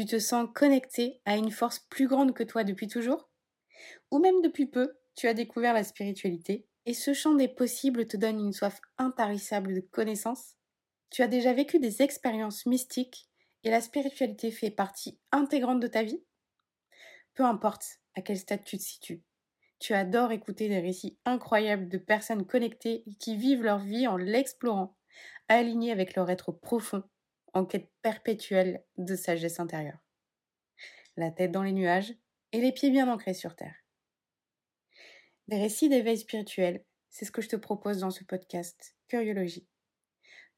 Tu te sens connecté à une force plus grande que toi depuis toujours? Ou même depuis peu, tu as découvert la spiritualité et ce champ des possibles te donne une soif intarissable de connaissances? Tu as déjà vécu des expériences mystiques et la spiritualité fait partie intégrante de ta vie? Peu importe à quel stade tu te situes, tu adores écouter des récits incroyables de personnes connectées qui vivent leur vie en l'explorant, alignées avec leur être profond, en quête perpétuelle de sagesse intérieure. La tête dans les nuages et les pieds bien ancrés sur terre. Des récits d'éveil spirituel, c'est ce que je te propose dans ce podcast Curiologie.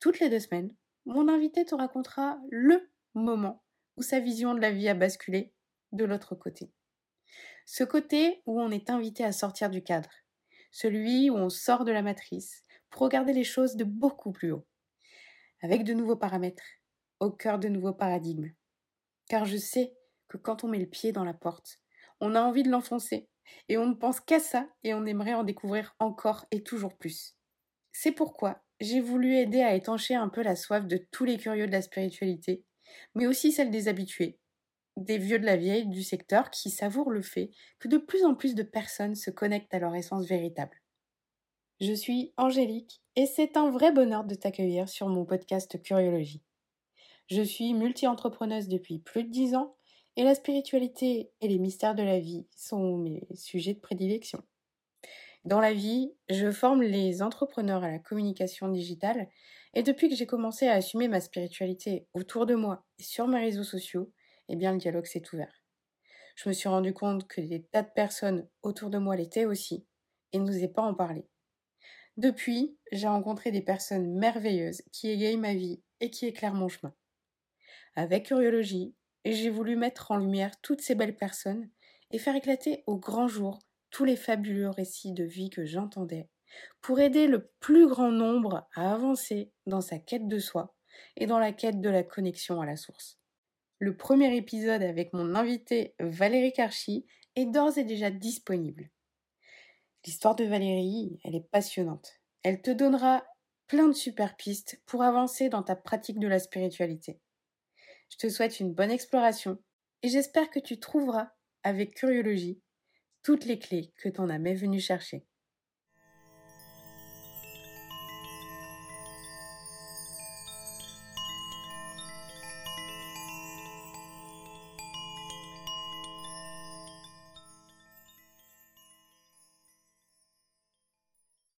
Toutes les deux semaines, mon invité te racontera le moment où sa vision de la vie a basculé de l'autre côté. Ce côté où on est invité à sortir du cadre, celui où on sort de la matrice pour regarder les choses de beaucoup plus haut, avec de nouveaux paramètres, au cœur de nouveaux paradigmes. Car je sais que quand on met le pied dans la porte, on a envie de l'enfoncer, et on ne pense qu'à ça, et on aimerait en découvrir encore et toujours plus. C'est pourquoi j'ai voulu aider à étancher un peu la soif de tous les curieux de la spiritualité, mais aussi celle des habitués, des vieux de la vieille du secteur qui savourent le fait que de plus en plus de personnes se connectent à leur essence véritable. Je suis Angélique et c'est un vrai bonheur de t'accueillir sur mon podcast Curiologie. Je suis multi-entrepreneuse depuis plus de dix ans et la spiritualité et les mystères de la vie sont mes sujets de prédilection. Dans la vie, je forme les entrepreneurs à la communication digitale et depuis que j'ai commencé à assumer ma spiritualité autour de moi et sur mes réseaux sociaux, eh bien le dialogue s'est ouvert. Je me suis rendu compte que des tas de personnes autour de moi l'étaient aussi et n'osaient pas en parler. Depuis, j'ai rencontré des personnes merveilleuses qui égayent ma vie et qui éclairent mon chemin. Avec curiologie, j'ai voulu mettre en lumière toutes ces belles personnes et faire éclater au grand jour tous les fabuleux récits de vie que j'entendais pour aider le plus grand nombre à avancer dans sa quête de soi et dans la quête de la connexion à la source. Le premier épisode avec mon invité Valérie Karchi est d'ores et déjà disponible. L'histoire de Valérie, elle est passionnante. Elle te donnera plein de super pistes pour avancer dans ta pratique de la spiritualité. Je te souhaite une bonne exploration et j'espère que tu trouveras, avec curiologie, toutes les clés que t'en as même venu chercher.